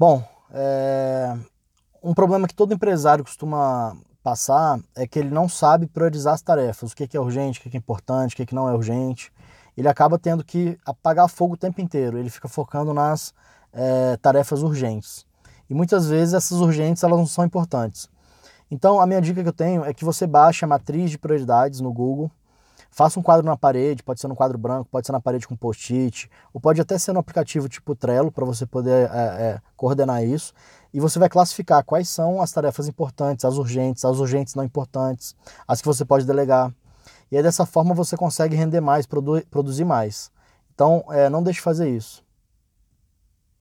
Bom, é... um problema que todo empresário costuma passar é que ele não sabe priorizar as tarefas, o que é urgente, o que é importante, o que não é urgente. Ele acaba tendo que apagar fogo o tempo inteiro, ele fica focando nas é, tarefas urgentes. E muitas vezes essas urgentes elas não são importantes. Então a minha dica que eu tenho é que você baixe a matriz de prioridades no Google, faça um quadro na parede, pode ser no quadro branco, pode ser na parede com post-it, ou pode até ser no aplicativo tipo Trello para você poder é, é, coordenar isso. E você vai classificar quais são as tarefas importantes, as urgentes, as urgentes não importantes, as que você pode delegar. E aí dessa forma você consegue render mais, produ produzir mais. Então é, não deixe de fazer isso.